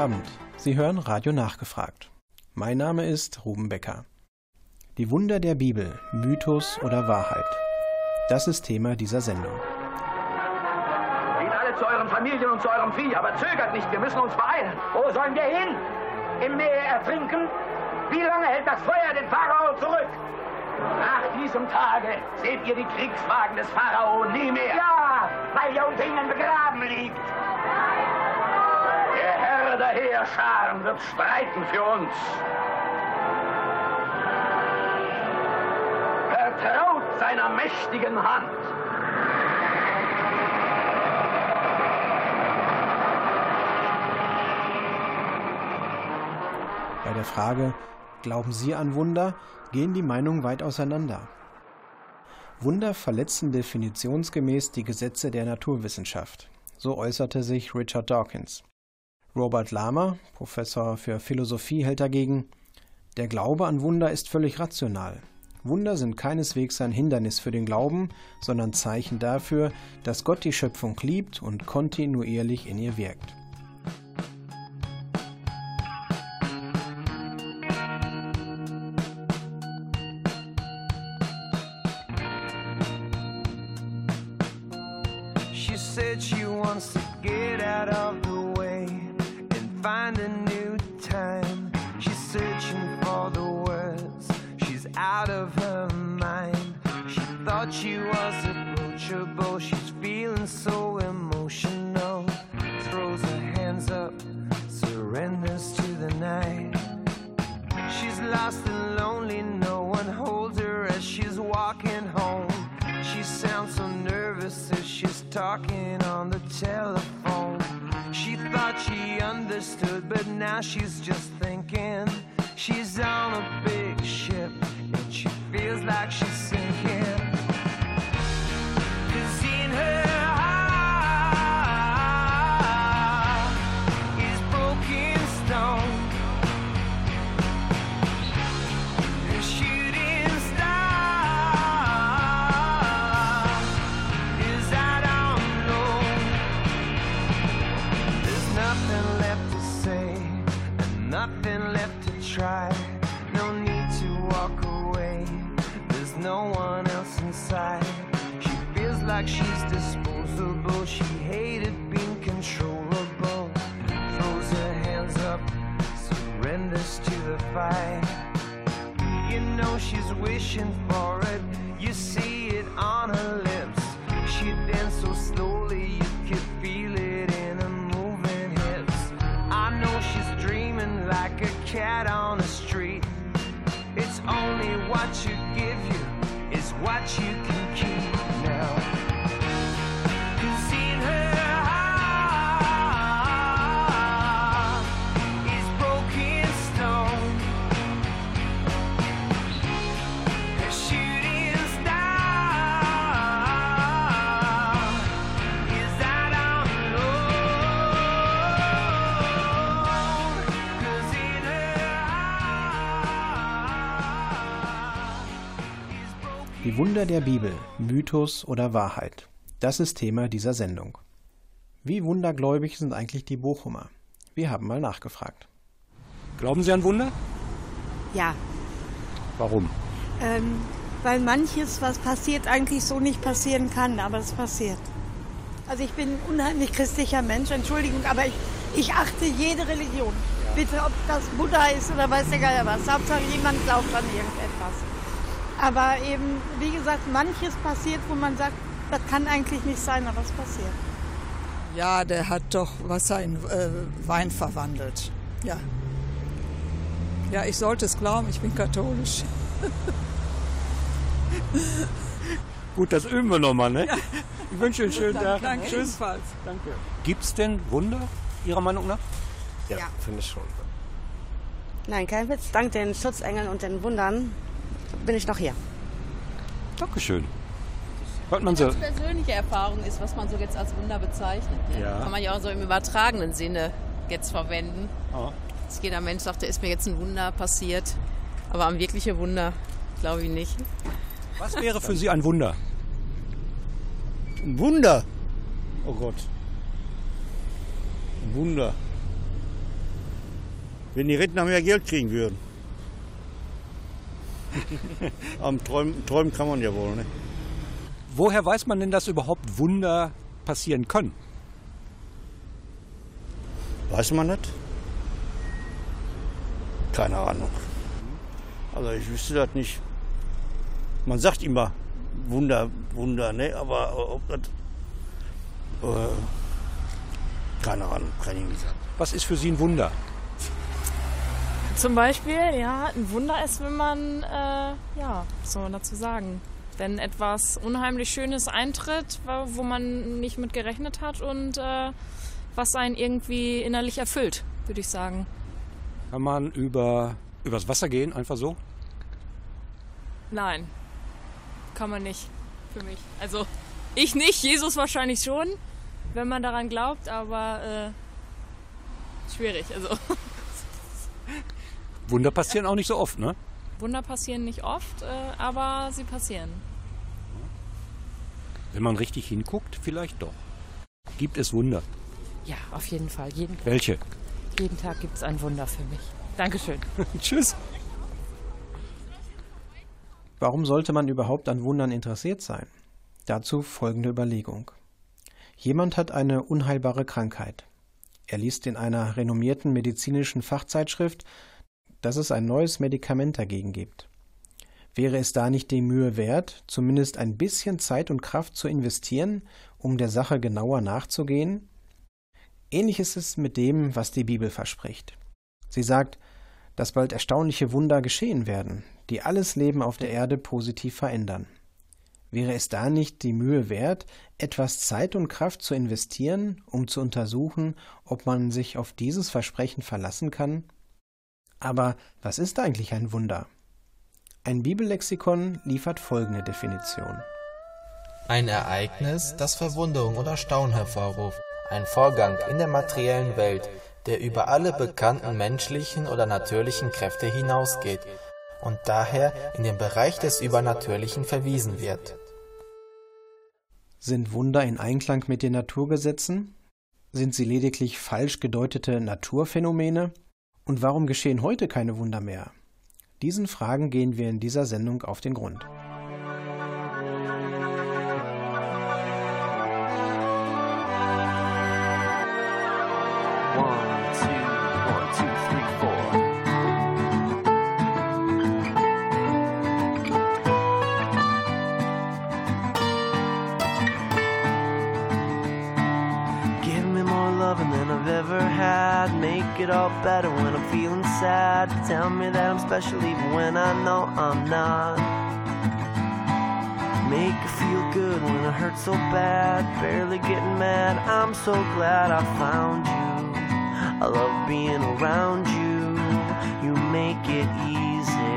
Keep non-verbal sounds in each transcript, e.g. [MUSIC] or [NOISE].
guten Abend. Sie hören Radio Nachgefragt. Mein Name ist Ruben Becker. Die Wunder der Bibel, Mythos oder Wahrheit. Das ist Thema dieser Sendung. Geht alle zu euren Familien und zu eurem Vieh, aber zögert nicht, wir müssen uns beeilen. Wo sollen wir hin? Im Meer ertrinken? Wie lange hält das Feuer den Pharao zurück? Nach diesem Tage seht ihr die Kriegswagen des Pharao nie mehr. Ja, weil er unter ihnen begraben liegt. Der Heerscharen wird streiten für uns. Vertraut seiner mächtigen Hand. Bei der Frage, glauben Sie an Wunder, gehen die Meinungen weit auseinander. Wunder verletzen definitionsgemäß die Gesetze der Naturwissenschaft. So äußerte sich Richard Dawkins. Robert Lama, Professor für Philosophie, hält dagegen, der Glaube an Wunder ist völlig rational. Wunder sind keineswegs ein Hindernis für den Glauben, sondern Zeichen dafür, dass Gott die Schöpfung liebt und kontinuierlich in ihr wirkt. She said she wants to get out of the find a new time. She's searching for the words, she's out of her mind. She thought she was approachable, she's feeling so emotional. Throws her hands up, surrenders to the night. She's lost and lonely, no one holds her as she's walking home. She sounds so nervous as she's talking on the telephone. Understood, but now she's just thinking. She's on a big ship and she feels like she's like she's disposable. She hated being controllable. Throws her hands up, surrenders to the fight. You know she's wishing for it. You see it on her lips. She danced so slowly you could feel it in her moving hips. I know she's dreaming like a cat on the street. It's only what you give you is what you can Die Wunder der Bibel, Mythos oder Wahrheit. Das ist Thema dieser Sendung. Wie wundergläubig sind eigentlich die Bochumer? Wir haben mal nachgefragt. Glauben Sie an Wunder? Ja, Warum? ähm, weil manches, was passiert, eigentlich so nicht passieren kann, aber es passiert. Also ich bin ein unheimlich christlicher Mensch, Entschuldigung, aber ich, ich achte jede Religion. Bitte, ob das Buddha ist oder weiß der Geier was. Hauptsache jemand glaubt an irgendetwas. Aber eben, wie gesagt, manches passiert, wo man sagt, das kann eigentlich nicht sein, aber es passiert. Ja, der hat doch Wasser in äh, Wein verwandelt. Ja. Ja, ich sollte es glauben, ich bin katholisch. [LAUGHS] Gut, das üben wir nochmal, ne? Ich wünsche einen schönen Tag. Danke Tschüss. ebenfalls. Danke. Gibt es denn Wunder, Ihrer Meinung nach? Ja, finde ich schon. Nein, kein Witz. Dank den Schutzengeln und den Wundern bin ich noch hier. Dankeschön. Hört man so. Als persönliche Erfahrung ist, was man so jetzt als Wunder bezeichnet. Ne? Ja. Kann man ja auch so im übertragenen Sinne jetzt verwenden. Ah. Dass jeder Mensch sagt, da ist mir jetzt ein Wunder passiert. Aber an wirkliche Wunder glaube ich nicht. Was wäre für Sie ein Wunder? Ein Wunder. Oh Gott. Ein Wunder. Wenn die Rentner mehr Geld kriegen würden. [LAUGHS] Am Träumen, Träumen kann man ja wohl, ne? Woher weiß man denn, dass überhaupt Wunder passieren können? Weiß man nicht. Keine Ahnung. Also ich wüsste das nicht. Man sagt immer Wunder, Wunder, ne? Aber ob das. Äh, keine Ahnung, kann ich nicht sagen. Was ist für Sie ein Wunder? Zum Beispiel, ja, ein Wunder ist, wenn man, äh, ja, was soll man dazu sagen? Wenn etwas unheimlich Schönes eintritt, wo man nicht mit gerechnet hat und äh, was einen irgendwie innerlich erfüllt, würde ich sagen. Kann man über übers Wasser gehen, einfach so? Nein, kann man nicht für mich. Also ich nicht, Jesus wahrscheinlich schon, wenn man daran glaubt, aber äh, schwierig. Also [LAUGHS] Wunder passieren auch nicht so oft, ne? Wunder passieren nicht oft, äh, aber sie passieren. Wenn man richtig hinguckt, vielleicht doch. Gibt es Wunder? Ja, auf jeden Fall. Jeden Welche? Jeden Tag gibt es ein Wunder für mich. Dankeschön. [LAUGHS] Tschüss. Warum sollte man überhaupt an Wundern interessiert sein? Dazu folgende Überlegung. Jemand hat eine unheilbare Krankheit. Er liest in einer renommierten medizinischen Fachzeitschrift, dass es ein neues Medikament dagegen gibt. Wäre es da nicht die Mühe wert, zumindest ein bisschen Zeit und Kraft zu investieren, um der Sache genauer nachzugehen? Ähnlich ist es mit dem, was die Bibel verspricht. Sie sagt, dass bald erstaunliche Wunder geschehen werden, die alles Leben auf der Erde positiv verändern. Wäre es da nicht die Mühe wert, etwas Zeit und Kraft zu investieren, um zu untersuchen, ob man sich auf dieses Versprechen verlassen kann? Aber was ist eigentlich ein Wunder? Ein Bibellexikon liefert folgende Definition. Ein Ereignis, das Verwunderung oder Staunen hervorruft. Ein Vorgang in der materiellen Welt, der über alle bekannten menschlichen oder natürlichen Kräfte hinausgeht und daher in den Bereich des Übernatürlichen verwiesen wird. Sind Wunder in Einklang mit den Naturgesetzen? Sind sie lediglich falsch gedeutete Naturphänomene? Und warum geschehen heute keine Wunder mehr? Diesen Fragen gehen wir in dieser Sendung auf den Grund. All better when I'm feeling sad. Tell me that I'm special even when I know I'm not. Make it feel good when it hurts so bad. Barely getting mad. I'm so glad I found you. I love being around you. You make it easy.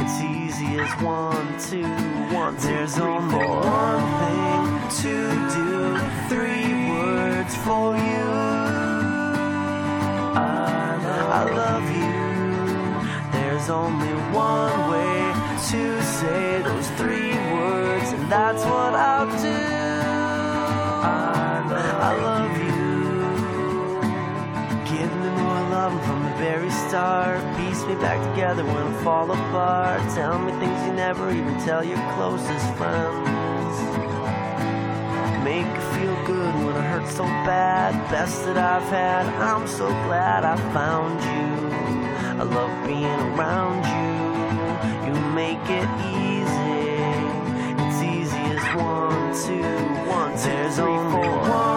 It's easy as one, two, one, two, There's three, only four. one thing to do. Three words for you. Only one way to say those three words, and that's what I'll do. I love you. Give me more love from the very start. Piece me back together when I fall apart. Tell me things you never even tell your closest friends. Make you feel good when I hurt so bad. Best that I've had. I'm so glad I found you. I love being around you. You make it easy. It's easy as one, two, one, two, There's three, only four. one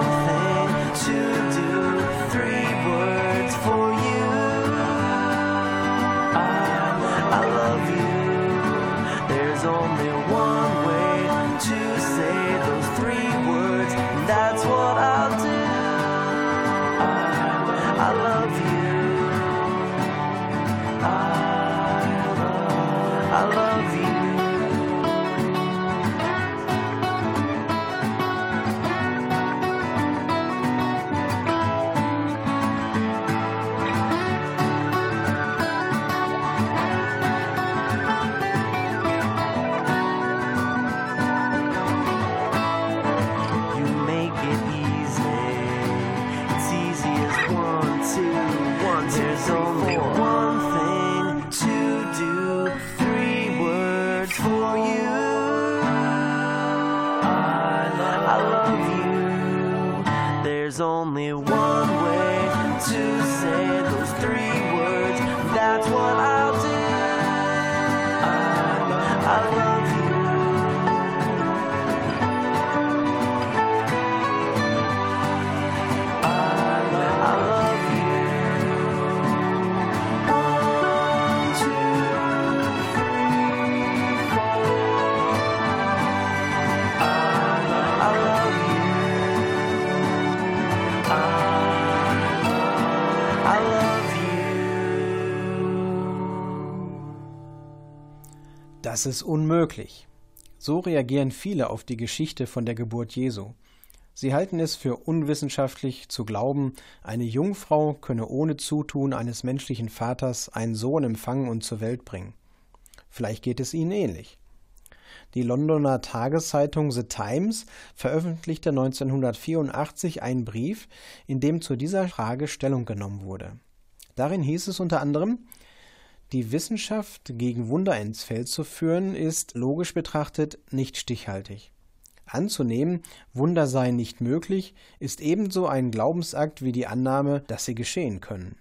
Das ist unmöglich. So reagieren viele auf die Geschichte von der Geburt Jesu. Sie halten es für unwissenschaftlich zu glauben, eine Jungfrau könne ohne Zutun eines menschlichen Vaters einen Sohn empfangen und zur Welt bringen. Vielleicht geht es ihnen ähnlich. Die Londoner Tageszeitung The Times veröffentlichte 1984 einen Brief, in dem zu dieser Frage Stellung genommen wurde. Darin hieß es unter anderem, die Wissenschaft gegen Wunder ins Feld zu führen, ist logisch betrachtet nicht stichhaltig. Anzunehmen, Wunder seien nicht möglich, ist ebenso ein Glaubensakt wie die Annahme, dass sie geschehen können.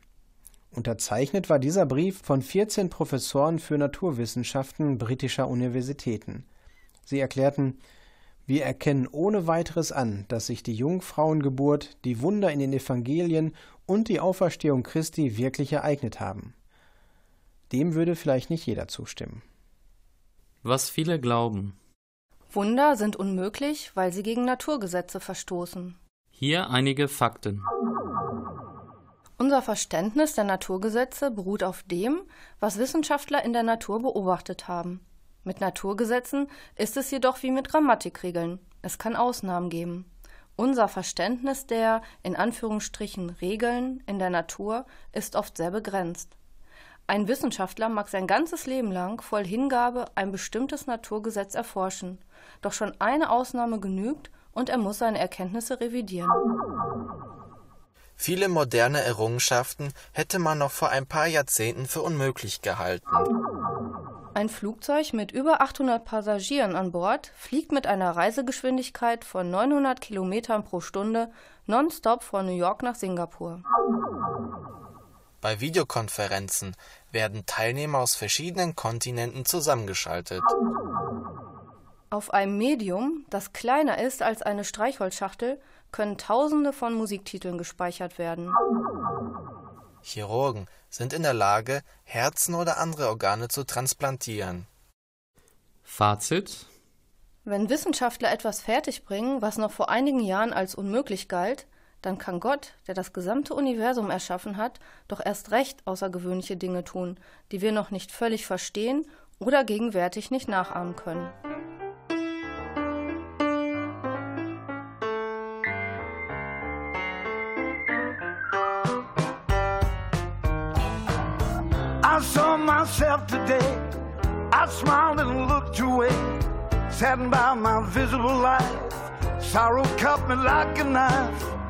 Unterzeichnet war dieser Brief von 14 Professoren für Naturwissenschaften britischer Universitäten. Sie erklärten, wir erkennen ohne weiteres an, dass sich die Jungfrauengeburt, die Wunder in den Evangelien und die Auferstehung Christi wirklich ereignet haben. Dem würde vielleicht nicht jeder zustimmen. Was viele glauben. Wunder sind unmöglich, weil sie gegen Naturgesetze verstoßen. Hier einige Fakten. Unser Verständnis der Naturgesetze beruht auf dem, was Wissenschaftler in der Natur beobachtet haben. Mit Naturgesetzen ist es jedoch wie mit Grammatikregeln. Es kann Ausnahmen geben. Unser Verständnis der in Anführungsstrichen Regeln in der Natur ist oft sehr begrenzt. Ein Wissenschaftler mag sein ganzes Leben lang voll Hingabe ein bestimmtes Naturgesetz erforschen, doch schon eine Ausnahme genügt und er muss seine Erkenntnisse revidieren. Viele moderne Errungenschaften hätte man noch vor ein paar Jahrzehnten für unmöglich gehalten. Ein Flugzeug mit über 800 Passagieren an Bord fliegt mit einer Reisegeschwindigkeit von 900 Kilometern pro Stunde nonstop von New York nach Singapur. Bei Videokonferenzen werden Teilnehmer aus verschiedenen Kontinenten zusammengeschaltet. Auf einem Medium, das kleiner ist als eine Streichholzschachtel, können Tausende von Musiktiteln gespeichert werden. Chirurgen sind in der Lage, Herzen oder andere Organe zu transplantieren. Fazit Wenn Wissenschaftler etwas fertigbringen, was noch vor einigen Jahren als unmöglich galt, dann kann Gott, der das gesamte Universum erschaffen hat, doch erst recht außergewöhnliche Dinge tun, die wir noch nicht völlig verstehen oder gegenwärtig nicht nachahmen können. I saw myself today. I smiled and looked away, saddened by my visible life. Sorrow cut me like a knife.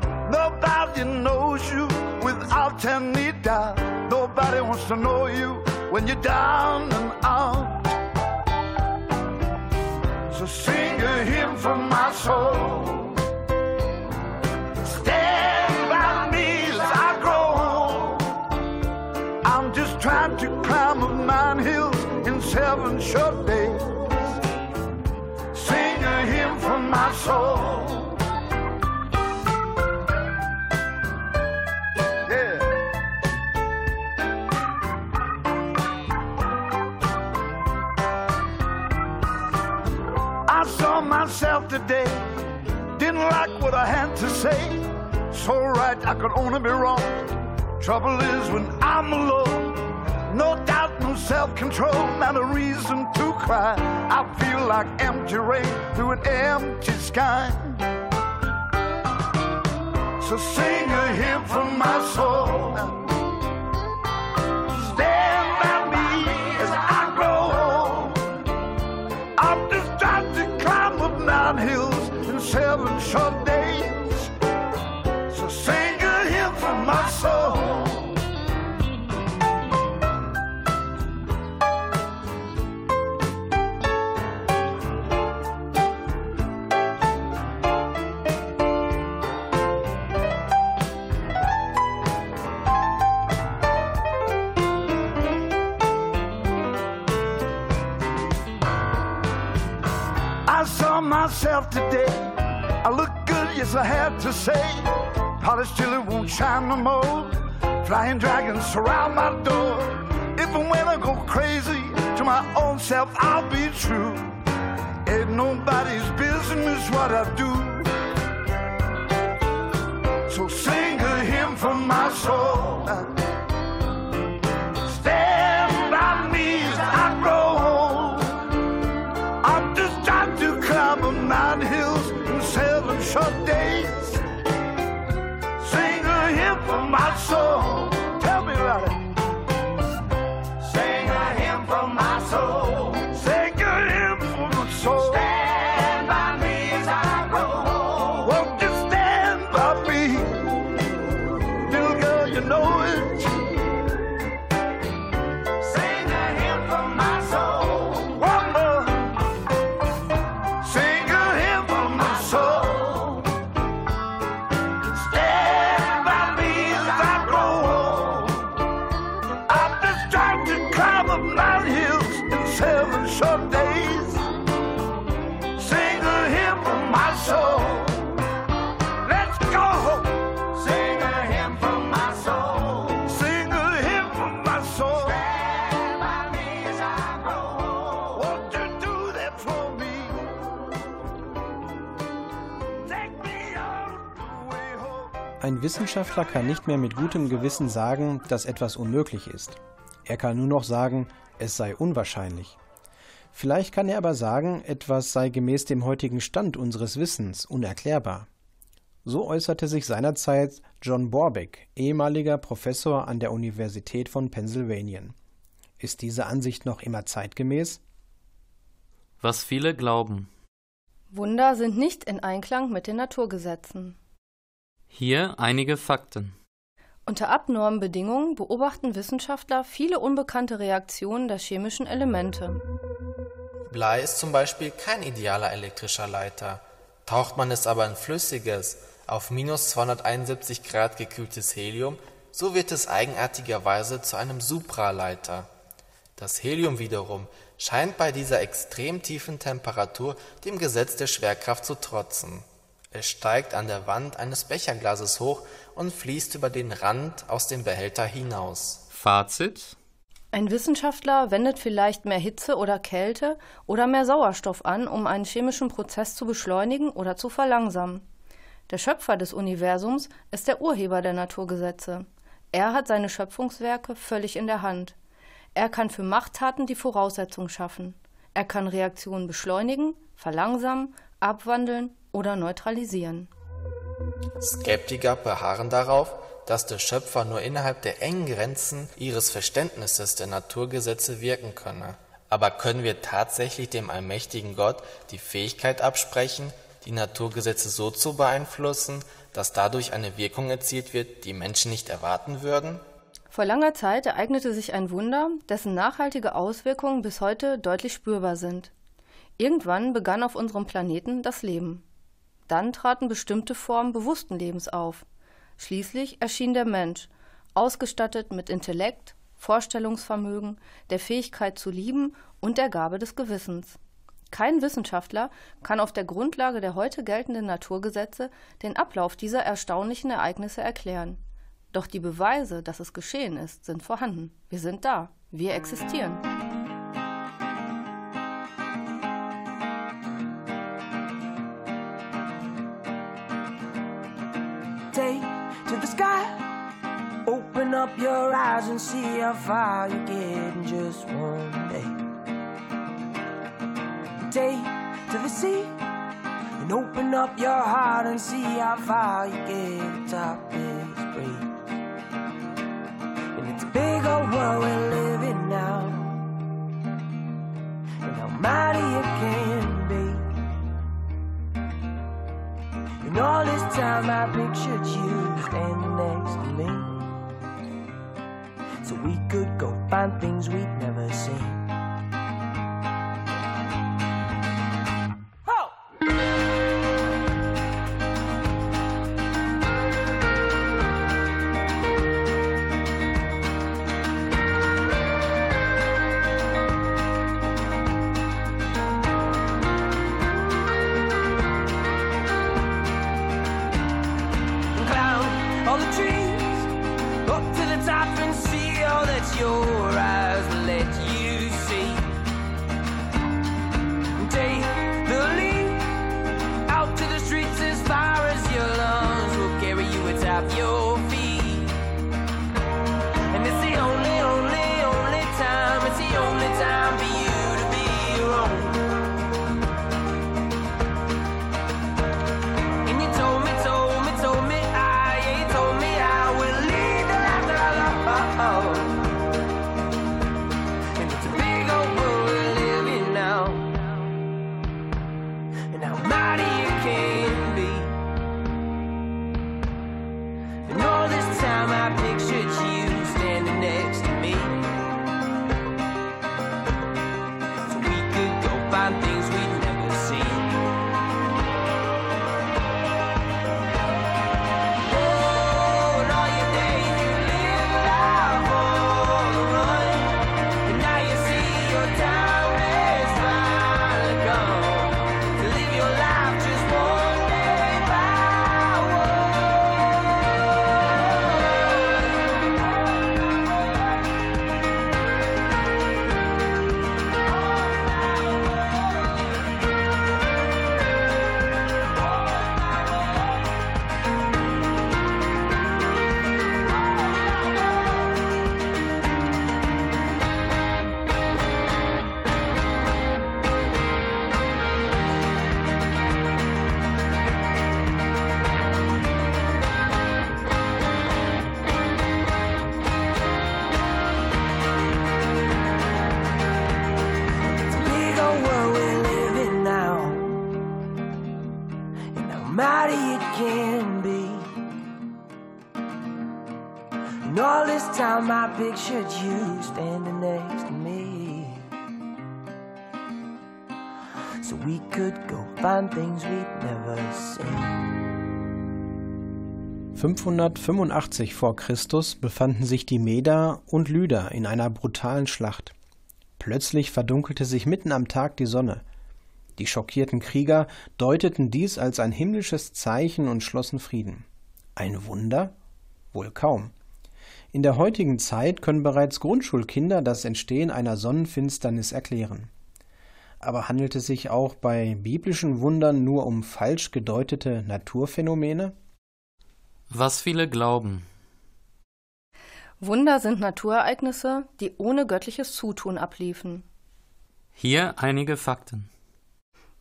Nobody knows you without any doubt. Nobody wants to know you when you're down and out. So sing a hymn from my soul. Stand by me as I grow old. I'm just trying to climb up nine hills in seven short days. Sing a hymn from my soul. Today, didn't like what I had to say. So right, I could only be wrong. Trouble is when I'm alone. No doubt, no self control, not a reason to cry. I feel like empty rain through an empty sky. So sing a hymn from my soul. I saw myself today. I look good, yes, I had to say. Polished till it won't shine no more. Flying dragons surround my door. If and when I go crazy, to my own self, I'll be true. Ain't nobody's business what I do. So sing a hymn from my soul. Ein Wissenschaftler kann nicht mehr mit gutem Gewissen sagen, dass etwas unmöglich ist. Er kann nur noch sagen, es sei unwahrscheinlich. Vielleicht kann er aber sagen, etwas sei gemäß dem heutigen Stand unseres Wissens unerklärbar. So äußerte sich seinerzeit John Borbeck, ehemaliger Professor an der Universität von Pennsylvania. Ist diese Ansicht noch immer zeitgemäß? Was viele glauben. Wunder sind nicht in Einklang mit den Naturgesetzen. Hier einige Fakten. Unter abnormen Bedingungen beobachten Wissenschaftler viele unbekannte Reaktionen der chemischen Elemente. Blei ist zum Beispiel kein idealer elektrischer Leiter. Taucht man es aber in flüssiges, auf minus 271 Grad gekühltes Helium, so wird es eigenartigerweise zu einem Supraleiter. Das Helium wiederum scheint bei dieser extrem tiefen Temperatur dem Gesetz der Schwerkraft zu trotzen. Es steigt an der Wand eines Becherglases hoch und fließt über den Rand aus dem Behälter hinaus. Fazit Ein Wissenschaftler wendet vielleicht mehr Hitze oder Kälte oder mehr Sauerstoff an, um einen chemischen Prozess zu beschleunigen oder zu verlangsamen. Der Schöpfer des Universums ist der Urheber der Naturgesetze. Er hat seine Schöpfungswerke völlig in der Hand. Er kann für Machttaten die Voraussetzung schaffen. Er kann Reaktionen beschleunigen, verlangsamen, abwandeln oder neutralisieren. Skeptiker beharren darauf, dass der Schöpfer nur innerhalb der engen Grenzen ihres Verständnisses der Naturgesetze wirken könne. Aber können wir tatsächlich dem allmächtigen Gott die Fähigkeit absprechen, die Naturgesetze so zu beeinflussen, dass dadurch eine Wirkung erzielt wird, die Menschen nicht erwarten würden? Vor langer Zeit ereignete sich ein Wunder, dessen nachhaltige Auswirkungen bis heute deutlich spürbar sind. Irgendwann begann auf unserem Planeten das Leben. Dann traten bestimmte Formen bewussten Lebens auf. Schließlich erschien der Mensch, ausgestattet mit Intellekt, Vorstellungsvermögen, der Fähigkeit zu lieben und der Gabe des Gewissens. Kein Wissenschaftler kann auf der Grundlage der heute geltenden Naturgesetze den Ablauf dieser erstaunlichen Ereignisse erklären. Doch die Beweise, dass es geschehen ist, sind vorhanden. Wir sind da. Wir existieren. Up your eyes and see how far you get in just one day. Day to the sea. And open up your heart and see how far you get atop this breeze. And it's a big old world we're living now. And how mighty it can be. And all this time I pictured you standing next to me. So we could go find things we'd never seen. Time I pictured you standing next to me. So we could go find things we'd never seen. 585 vor Christus befanden sich die Meder und Lyder in einer brutalen Schlacht. Plötzlich verdunkelte sich mitten am Tag die Sonne. Die schockierten Krieger deuteten dies als ein himmlisches Zeichen und schlossen Frieden. Ein Wunder? Wohl kaum. In der heutigen Zeit können bereits Grundschulkinder das Entstehen einer Sonnenfinsternis erklären. Aber handelt es sich auch bei biblischen Wundern nur um falsch gedeutete Naturphänomene? Was viele glauben. Wunder sind Naturereignisse, die ohne göttliches Zutun abliefen. Hier einige Fakten.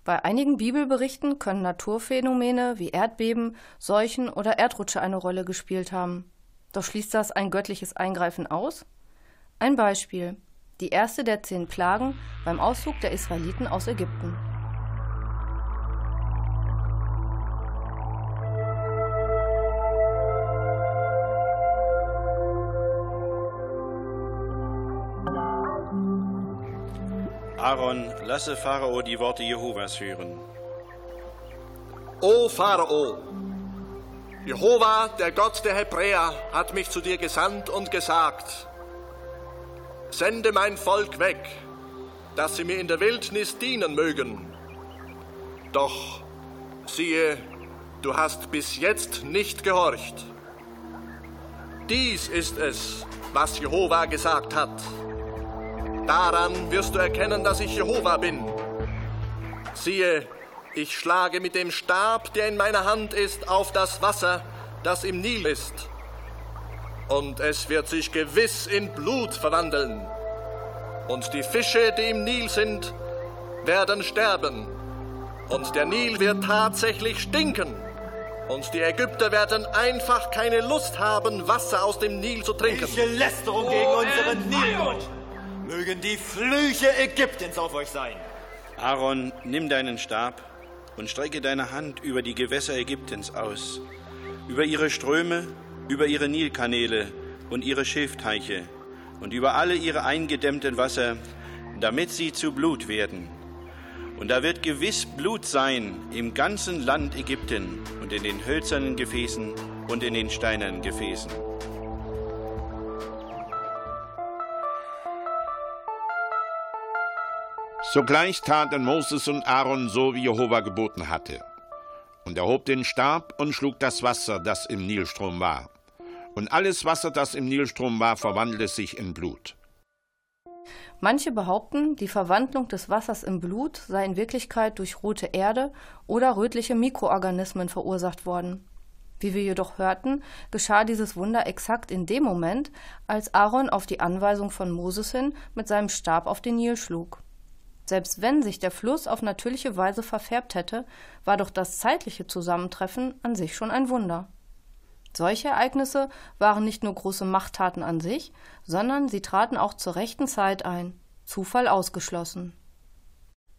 Bei einigen Bibelberichten können Naturphänomene wie Erdbeben, Seuchen oder Erdrutsche eine Rolle gespielt haben. Doch schließt das ein göttliches Eingreifen aus? Ein Beispiel. Die erste der zehn Plagen beim Auszug der Israeliten aus Ägypten. Aaron, lasse Pharao die Worte Jehovas hören. O Pharao, Jehova, der Gott der Hebräer, hat mich zu dir gesandt und gesagt, sende mein Volk weg, dass sie mir in der Wildnis dienen mögen. Doch siehe, du hast bis jetzt nicht gehorcht. Dies ist es, was Jehova gesagt hat. Daran wirst du erkennen, dass ich Jehova bin. Siehe, ich schlage mit dem Stab, der in meiner Hand ist, auf das Wasser, das im Nil ist. Und es wird sich gewiss in Blut verwandeln. Und die Fische, die im Nil sind, werden sterben. Und der Nil wird tatsächlich stinken. Und die Ägypter werden einfach keine Lust haben, Wasser aus dem Nil zu trinken. Welche Lästerung gegen unseren Nil! Mögen die Flüche Ägyptens auf euch sein. Aaron, nimm deinen Stab und strecke deine Hand über die Gewässer Ägyptens aus, über ihre Ströme, über ihre Nilkanäle und ihre Schilfteiche und über alle ihre eingedämmten Wasser, damit sie zu Blut werden. Und da wird gewiss Blut sein im ganzen Land Ägypten und in den hölzernen Gefäßen und in den steinernen Gefäßen. Sogleich taten Moses und Aaron so, wie Jehova geboten hatte. Und er hob den Stab und schlug das Wasser, das im Nilstrom war. Und alles Wasser, das im Nilstrom war, verwandelte sich in Blut. Manche behaupten, die Verwandlung des Wassers in Blut sei in Wirklichkeit durch rote Erde oder rötliche Mikroorganismen verursacht worden. Wie wir jedoch hörten, geschah dieses Wunder exakt in dem Moment, als Aaron auf die Anweisung von Moses hin mit seinem Stab auf den Nil schlug. Selbst wenn sich der Fluss auf natürliche Weise verfärbt hätte, war doch das zeitliche Zusammentreffen an sich schon ein Wunder. Solche Ereignisse waren nicht nur große Machttaten an sich, sondern sie traten auch zur rechten Zeit ein. Zufall ausgeschlossen.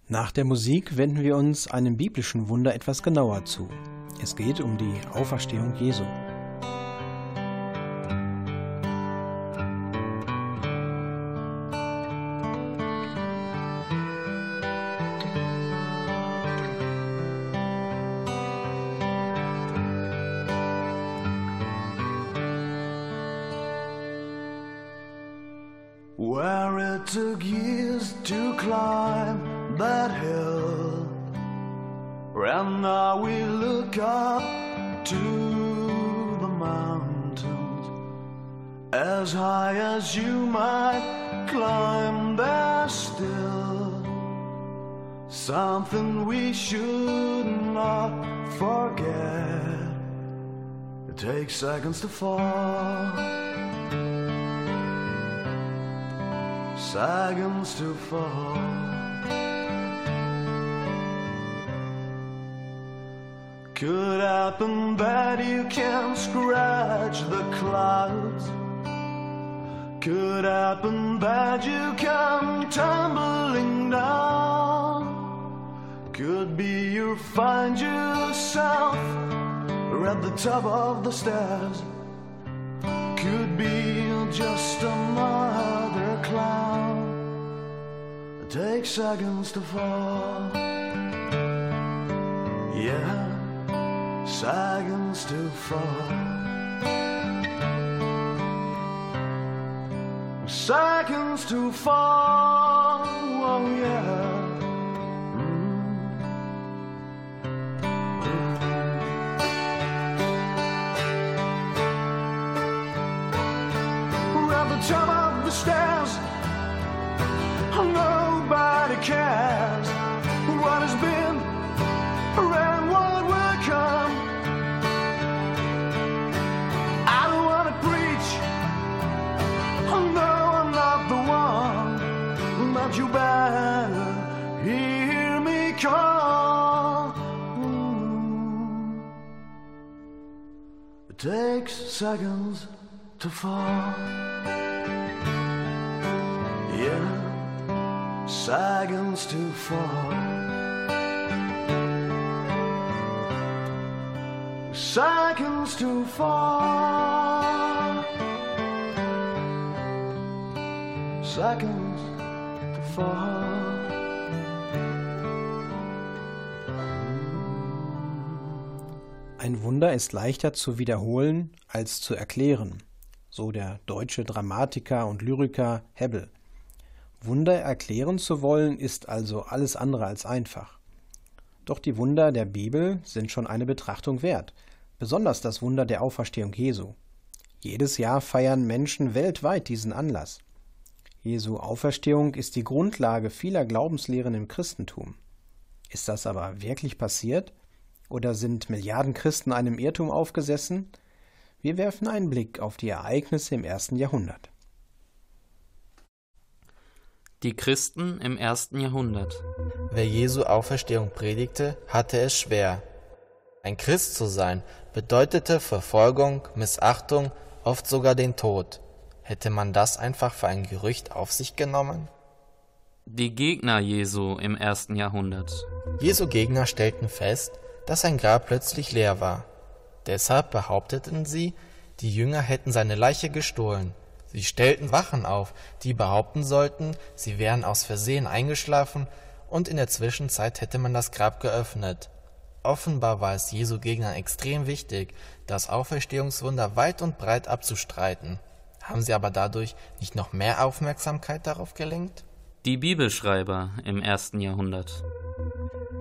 Nach der Musik wenden wir uns einem biblischen Wunder etwas genauer zu. Es geht um die Auferstehung Jesu. Seconds to fall. seconds to fall. Could happen that you can scratch the clouds. Could happen that you come tumbling down. Could be you find yourself at the top of the stairs. Could be just another cloud. It takes seconds to fall. Yeah, seconds to fall. Seconds to fall. Oh, yeah. Seconds to fall. Yeah, seconds to fall. Seconds to fall. Seconds to fall. Wunder ist leichter zu wiederholen als zu erklären, so der deutsche Dramatiker und Lyriker Hebbel. Wunder erklären zu wollen, ist also alles andere als einfach. Doch die Wunder der Bibel sind schon eine Betrachtung wert, besonders das Wunder der Auferstehung Jesu. Jedes Jahr feiern Menschen weltweit diesen Anlass. Jesu Auferstehung ist die Grundlage vieler Glaubenslehren im Christentum. Ist das aber wirklich passiert? Oder sind Milliarden Christen einem Irrtum aufgesessen? Wir werfen einen Blick auf die Ereignisse im ersten Jahrhundert. Die Christen im ersten Jahrhundert. Wer Jesu Auferstehung predigte, hatte es schwer. Ein Christ zu sein bedeutete Verfolgung, Missachtung, oft sogar den Tod. Hätte man das einfach für ein Gerücht auf sich genommen? Die Gegner Jesu im ersten Jahrhundert. Jesu Gegner stellten fest, dass sein Grab plötzlich leer war. Deshalb behaupteten sie, die Jünger hätten seine Leiche gestohlen. Sie stellten Wachen auf, die behaupten sollten, sie wären aus Versehen eingeschlafen und in der Zwischenzeit hätte man das Grab geöffnet. Offenbar war es Jesu Gegnern extrem wichtig, das Auferstehungswunder weit und breit abzustreiten. Haben sie aber dadurch nicht noch mehr Aufmerksamkeit darauf gelenkt? Die Bibelschreiber im ersten Jahrhundert.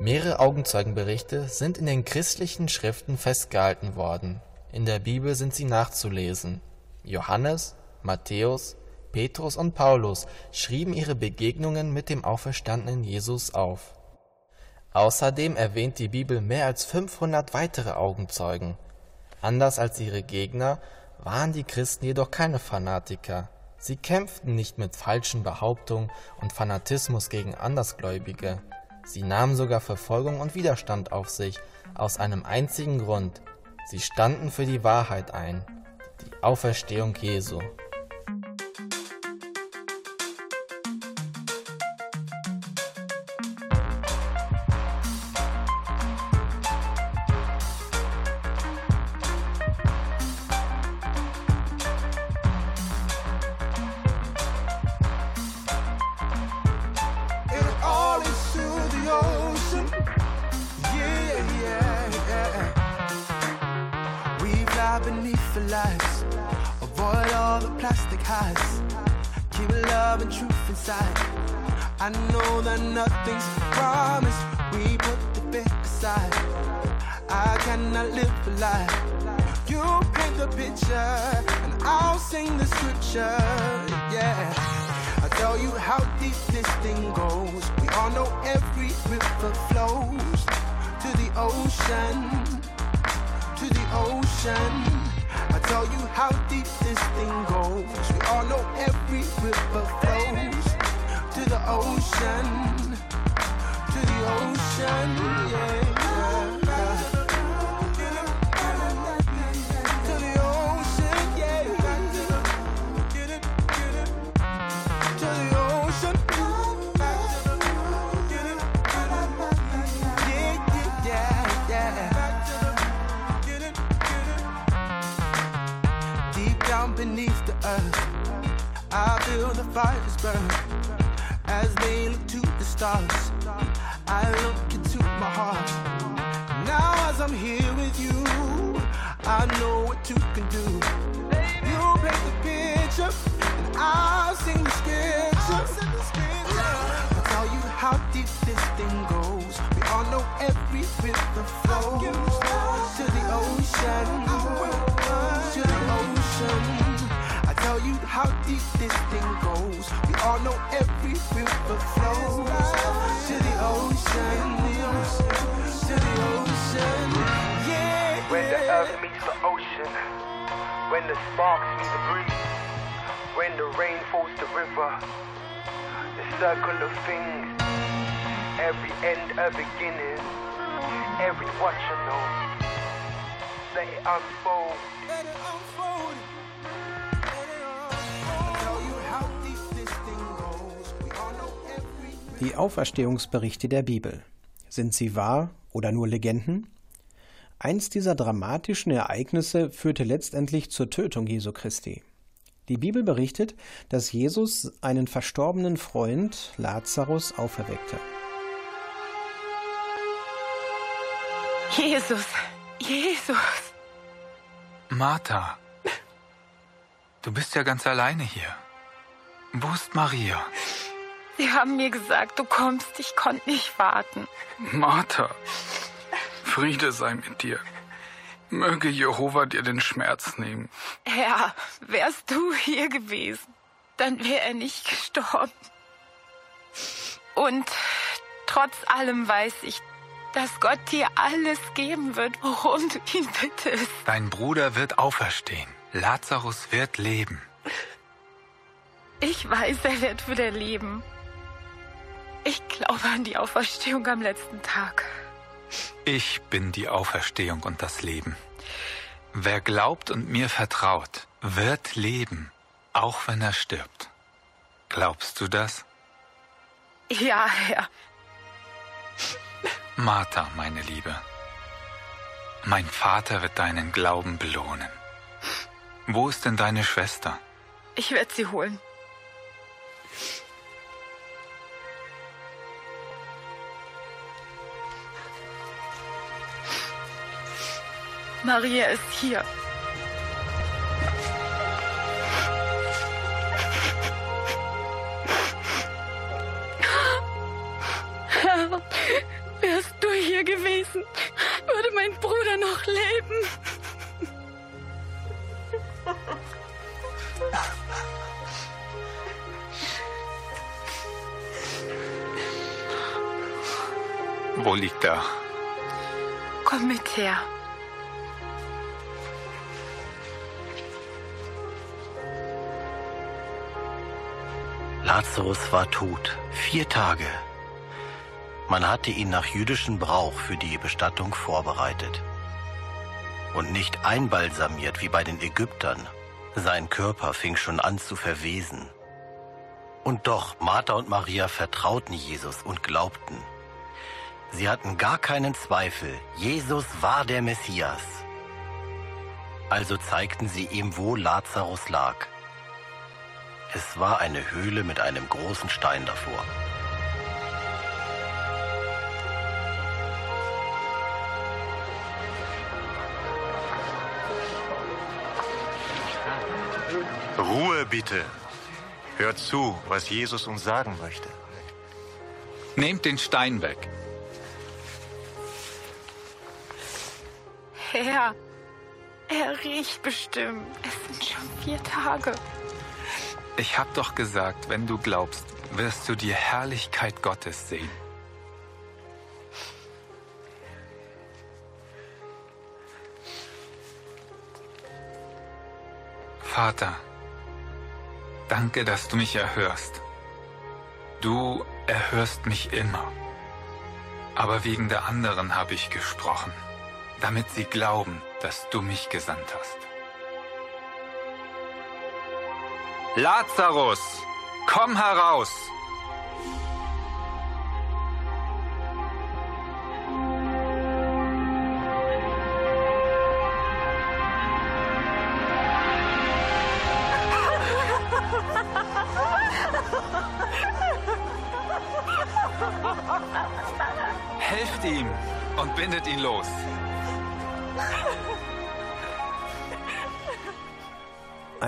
Mehrere Augenzeugenberichte sind in den christlichen Schriften festgehalten worden. In der Bibel sind sie nachzulesen. Johannes, Matthäus, Petrus und Paulus schrieben ihre Begegnungen mit dem auferstandenen Jesus auf. Außerdem erwähnt die Bibel mehr als 500 weitere Augenzeugen. Anders als ihre Gegner waren die Christen jedoch keine Fanatiker. Sie kämpften nicht mit falschen Behauptungen und Fanatismus gegen Andersgläubige. Sie nahmen sogar Verfolgung und Widerstand auf sich, aus einem einzigen Grund. Sie standen für die Wahrheit ein, die Auferstehung Jesu. The lights. Avoid all the plastic highs. Keep love and truth inside. I know that nothing's promised. We put the big aside. I cannot live a lie. You paint the picture, and I'll sing the scripture. Yeah. I'll tell you how deep this thing goes. We all know every river flows to the ocean, to the ocean. Tell you how deep this thing goes. We all know every river flows to the ocean, to the ocean. Yeah. Fires burn as they look to the stars. I look into my heart. Now, as I'm here with you, I know what you can do. You paint the picture, and I'll sing the scripture. I'll tell you how deep this thing goes. We all know every river flows to the ocean. To the ocean. You how deep this thing goes. We all know every river flows to the ocean. To the ocean. Yeah. When the earth meets the ocean, when the sparks meet the breeze, when the rain falls the river, the circle of things, every end a beginning, every what you know, let it unfold. Let it unfold. Die Auferstehungsberichte der Bibel. Sind sie wahr oder nur Legenden? Eins dieser dramatischen Ereignisse führte letztendlich zur Tötung Jesu Christi. Die Bibel berichtet, dass Jesus einen verstorbenen Freund Lazarus auferweckte. Jesus, Jesus. Martha, du bist ja ganz alleine hier. Wo ist Maria? Sie haben mir gesagt, du kommst. Ich konnte nicht warten. Martha, Friede sei mit dir. Möge Jehova dir den Schmerz nehmen. Herr, wärst du hier gewesen, dann wäre er nicht gestorben. Und trotz allem weiß ich, dass Gott dir alles geben wird, worum du ihn bittest. Dein Bruder wird auferstehen. Lazarus wird leben. Ich weiß, er wird wieder leben. Ich glaube an die Auferstehung am letzten Tag. Ich bin die Auferstehung und das Leben. Wer glaubt und mir vertraut, wird leben, auch wenn er stirbt. Glaubst du das? Ja, Herr. Martha, meine Liebe, mein Vater wird deinen Glauben belohnen. Wo ist denn deine Schwester? Ich werde sie holen. Maria ist hier. Herr, wärst du hier gewesen, würde mein Bruder noch leben. Wo liegt er? Komm mit her. Lazarus war tot, vier Tage. Man hatte ihn nach jüdischem Brauch für die Bestattung vorbereitet. Und nicht einbalsamiert wie bei den Ägyptern. Sein Körper fing schon an zu verwesen. Und doch, Martha und Maria vertrauten Jesus und glaubten. Sie hatten gar keinen Zweifel, Jesus war der Messias. Also zeigten sie ihm, wo Lazarus lag. Es war eine Höhle mit einem großen Stein davor. Ruhe bitte. Hört zu, was Jesus uns sagen möchte. Nehmt den Stein weg. Herr, er riecht bestimmt. Es sind schon vier Tage. Ich hab doch gesagt, wenn du glaubst, wirst du die Herrlichkeit Gottes sehen. Vater, danke, dass du mich erhörst. Du erhörst mich immer. Aber wegen der anderen habe ich gesprochen, damit sie glauben, dass du mich gesandt hast. Lazarus, komm heraus! Helft ihm und bindet ihn los.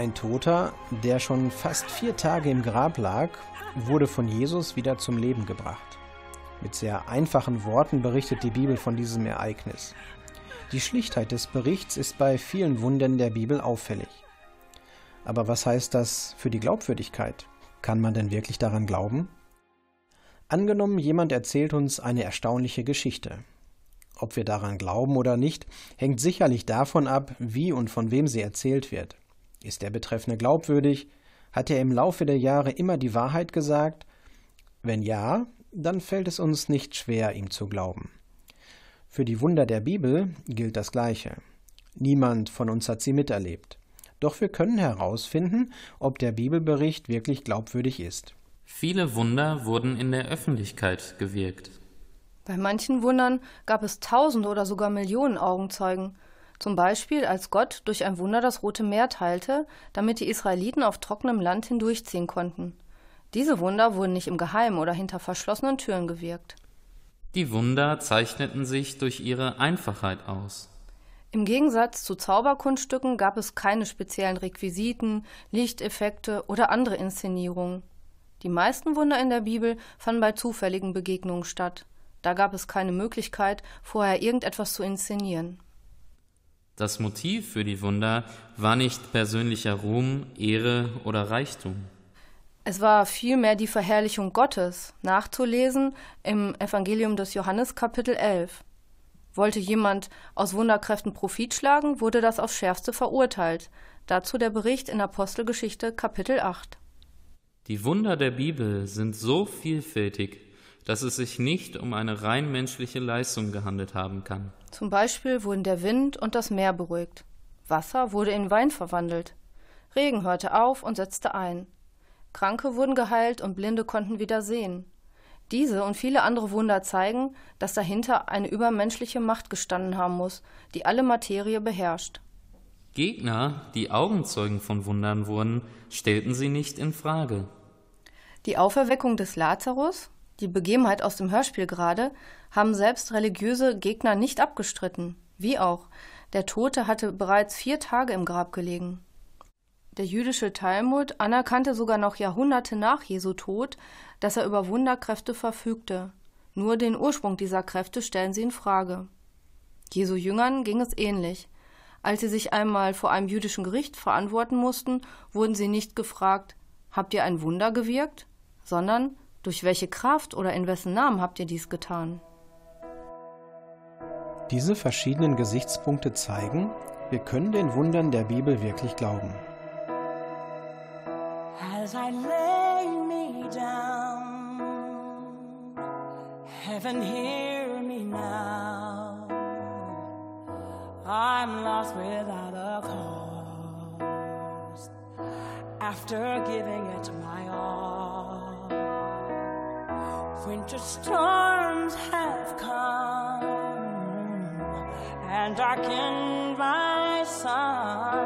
Ein Toter, der schon fast vier Tage im Grab lag, wurde von Jesus wieder zum Leben gebracht. Mit sehr einfachen Worten berichtet die Bibel von diesem Ereignis. Die Schlichtheit des Berichts ist bei vielen Wundern der Bibel auffällig. Aber was heißt das für die Glaubwürdigkeit? Kann man denn wirklich daran glauben? Angenommen, jemand erzählt uns eine erstaunliche Geschichte. Ob wir daran glauben oder nicht, hängt sicherlich davon ab, wie und von wem sie erzählt wird. Ist der Betreffende glaubwürdig? Hat er im Laufe der Jahre immer die Wahrheit gesagt? Wenn ja, dann fällt es uns nicht schwer, ihm zu glauben. Für die Wunder der Bibel gilt das Gleiche. Niemand von uns hat sie miterlebt. Doch wir können herausfinden, ob der Bibelbericht wirklich glaubwürdig ist. Viele Wunder wurden in der Öffentlichkeit gewirkt. Bei manchen Wundern gab es Tausende oder sogar Millionen Augenzeugen. Zum Beispiel, als Gott durch ein Wunder das Rote Meer teilte, damit die Israeliten auf trockenem Land hindurchziehen konnten. Diese Wunder wurden nicht im Geheimen oder hinter verschlossenen Türen gewirkt. Die Wunder zeichneten sich durch ihre Einfachheit aus. Im Gegensatz zu Zauberkunststücken gab es keine speziellen Requisiten, Lichteffekte oder andere Inszenierungen. Die meisten Wunder in der Bibel fanden bei zufälligen Begegnungen statt. Da gab es keine Möglichkeit, vorher irgendetwas zu inszenieren. Das Motiv für die Wunder war nicht persönlicher Ruhm, Ehre oder Reichtum. Es war vielmehr die Verherrlichung Gottes, nachzulesen im Evangelium des Johannes Kapitel 11. Wollte jemand aus Wunderkräften Profit schlagen, wurde das aufs schärfste verurteilt. Dazu der Bericht in Apostelgeschichte Kapitel 8. Die Wunder der Bibel sind so vielfältig, dass es sich nicht um eine rein menschliche Leistung gehandelt haben kann. Zum Beispiel wurden der Wind und das Meer beruhigt. Wasser wurde in Wein verwandelt. Regen hörte auf und setzte ein. Kranke wurden geheilt und Blinde konnten wieder sehen. Diese und viele andere Wunder zeigen, dass dahinter eine übermenschliche Macht gestanden haben muss, die alle Materie beherrscht. Gegner, die Augenzeugen von Wundern wurden, stellten sie nicht in Frage. Die Auferweckung des Lazarus, die Begebenheit aus dem Hörspiel gerade, haben selbst religiöse Gegner nicht abgestritten. Wie auch. Der Tote hatte bereits vier Tage im Grab gelegen. Der jüdische Talmud anerkannte sogar noch Jahrhunderte nach Jesu Tod, dass er über Wunderkräfte verfügte. Nur den Ursprung dieser Kräfte stellen sie in Frage. Jesu Jüngern ging es ähnlich. Als sie sich einmal vor einem jüdischen Gericht verantworten mussten, wurden sie nicht gefragt, habt ihr ein Wunder gewirkt, sondern durch welche Kraft oder in wessen Namen habt ihr dies getan? Diese verschiedenen Gesichtspunkte zeigen, wir können den Wundern der Bibel wirklich glauben. As I lay me down, heaven hear me now. I'm lost without a cause after giving it my all. Winter storms have come and darkened my sun.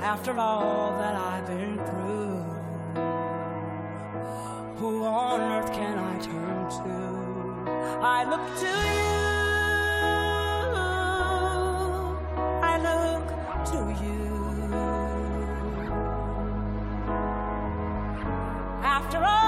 After all that I've been through, who on earth can I turn to? I look to you. I look to you. After all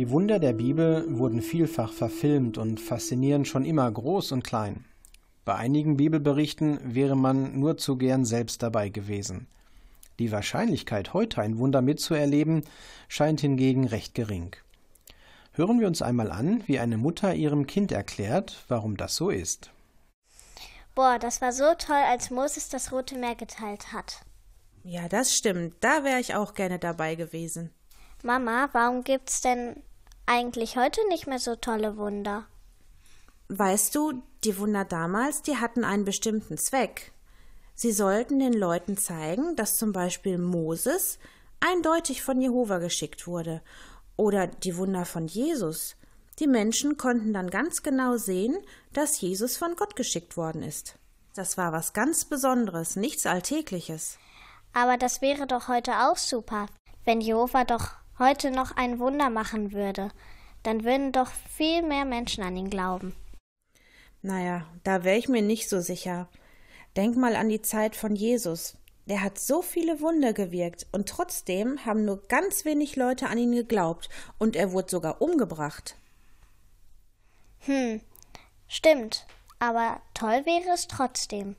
Die Wunder der Bibel wurden vielfach verfilmt und faszinieren schon immer groß und klein. Bei einigen Bibelberichten wäre man nur zu gern selbst dabei gewesen. Die Wahrscheinlichkeit, heute ein Wunder mitzuerleben, scheint hingegen recht gering. Hören wir uns einmal an, wie eine Mutter ihrem Kind erklärt, warum das so ist. Boah, das war so toll, als Moses das Rote Meer geteilt hat. Ja, das stimmt. Da wäre ich auch gerne dabei gewesen. Mama, warum gibt's denn eigentlich heute nicht mehr so tolle Wunder? Weißt du, die Wunder damals, die hatten einen bestimmten Zweck. Sie sollten den Leuten zeigen, dass zum Beispiel Moses eindeutig von Jehova geschickt wurde oder die Wunder von Jesus. Die Menschen konnten dann ganz genau sehen, dass Jesus von Gott geschickt worden ist. Das war was ganz Besonderes, nichts Alltägliches. Aber das wäre doch heute auch super, wenn Jehova doch heute noch ein Wunder machen würde. Dann würden doch viel mehr Menschen an ihn glauben. Naja, da wäre ich mir nicht so sicher. Denk mal an die Zeit von Jesus. Der hat so viele Wunder gewirkt und trotzdem haben nur ganz wenig Leute an ihn geglaubt und er wurde sogar umgebracht. Hm, stimmt. Aber toll wäre es trotzdem.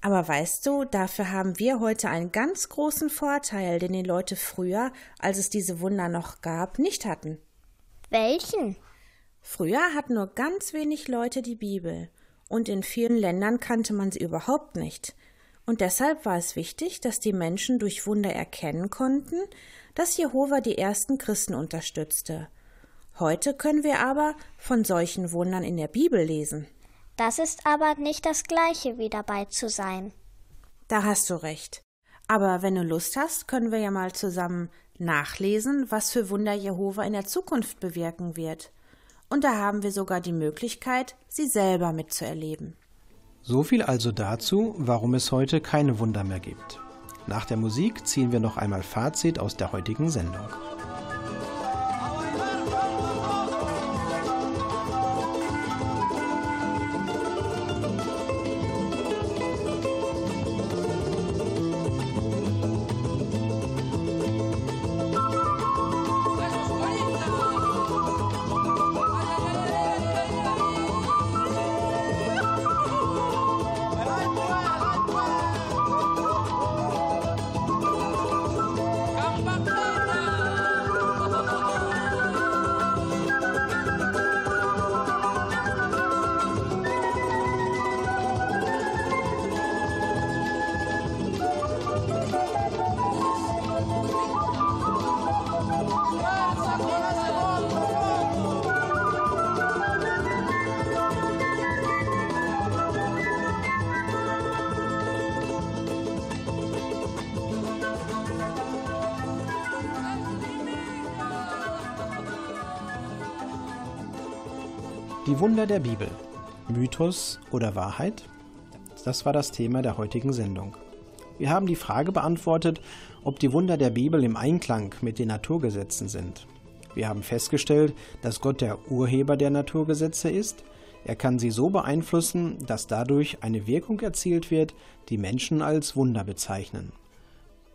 Aber weißt du, dafür haben wir heute einen ganz großen Vorteil, den die Leute früher, als es diese Wunder noch gab, nicht hatten. Welchen? Früher hatten nur ganz wenig Leute die Bibel, und in vielen Ländern kannte man sie überhaupt nicht. Und deshalb war es wichtig, dass die Menschen durch Wunder erkennen konnten, dass Jehova die ersten Christen unterstützte. Heute können wir aber von solchen Wundern in der Bibel lesen. Das ist aber nicht das gleiche wie dabei zu sein. Da hast du recht. Aber wenn du Lust hast, können wir ja mal zusammen nachlesen, was für Wunder Jehova in der Zukunft bewirken wird. Und da haben wir sogar die Möglichkeit, sie selber mitzuerleben. So viel also dazu, warum es heute keine Wunder mehr gibt. Nach der Musik ziehen wir noch einmal Fazit aus der heutigen Sendung. Wunder der Bibel. Mythos oder Wahrheit? Das war das Thema der heutigen Sendung. Wir haben die Frage beantwortet, ob die Wunder der Bibel im Einklang mit den Naturgesetzen sind. Wir haben festgestellt, dass Gott der Urheber der Naturgesetze ist. Er kann sie so beeinflussen, dass dadurch eine Wirkung erzielt wird, die Menschen als Wunder bezeichnen.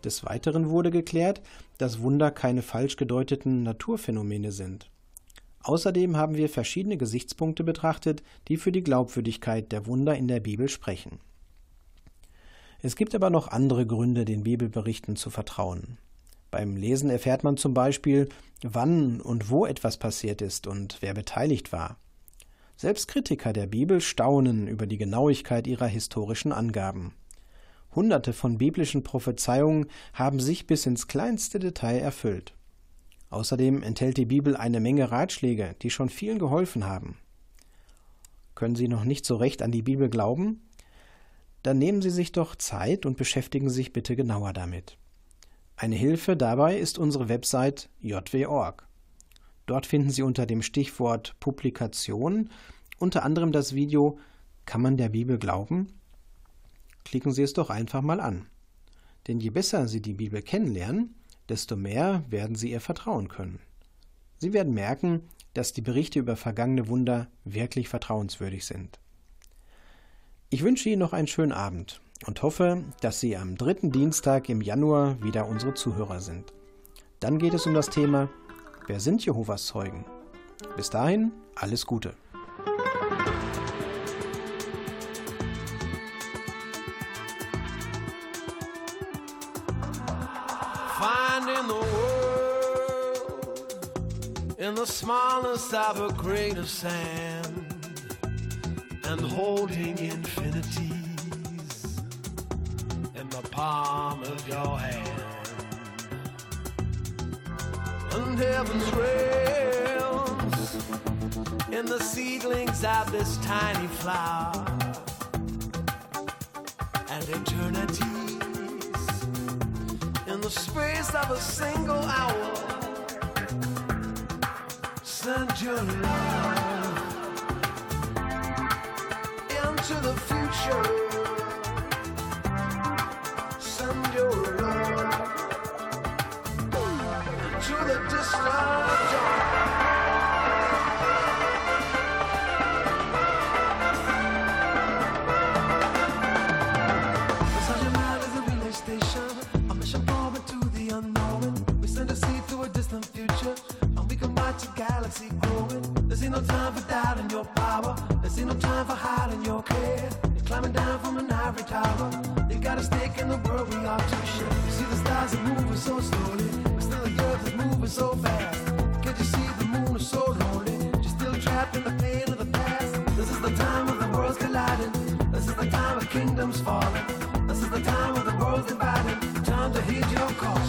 Des Weiteren wurde geklärt, dass Wunder keine falsch gedeuteten Naturphänomene sind. Außerdem haben wir verschiedene Gesichtspunkte betrachtet, die für die Glaubwürdigkeit der Wunder in der Bibel sprechen. Es gibt aber noch andere Gründe, den Bibelberichten zu vertrauen. Beim Lesen erfährt man zum Beispiel, wann und wo etwas passiert ist und wer beteiligt war. Selbst Kritiker der Bibel staunen über die Genauigkeit ihrer historischen Angaben. Hunderte von biblischen Prophezeiungen haben sich bis ins kleinste Detail erfüllt. Außerdem enthält die Bibel eine Menge Ratschläge, die schon vielen geholfen haben. Können Sie noch nicht so recht an die Bibel glauben? Dann nehmen Sie sich doch Zeit und beschäftigen sich bitte genauer damit. Eine Hilfe dabei ist unsere Website jw.org. Dort finden Sie unter dem Stichwort Publikation unter anderem das Video Kann man der Bibel glauben? Klicken Sie es doch einfach mal an. Denn je besser Sie die Bibel kennenlernen, desto mehr werden Sie ihr vertrauen können. Sie werden merken, dass die Berichte über vergangene Wunder wirklich vertrauenswürdig sind. Ich wünsche Ihnen noch einen schönen Abend und hoffe, dass Sie am dritten Dienstag im Januar wieder unsere Zuhörer sind. Dann geht es um das Thema Wer sind Jehovas Zeugen? Bis dahin, alles Gute. In the smallest of a grain of sand and holding infinities in the palm of your hand. And heaven's realms in the seedlings of this tiny flower and eternities in the space of a single hour. Send your love into the future. Send your love into the distant no time for doubting your power. There's no time for hiding your care. You're climbing down from an ivory tower. You got a stake in the world we are to share. You see the stars are moving so slowly, but still the earth is moving so fast. Can't you see the moon is so lonely? You're still trapped in the pain of the past. This is the time of the worlds colliding. This is the time of kingdoms falling. This is the time of the world's dividing. Time to heed your call.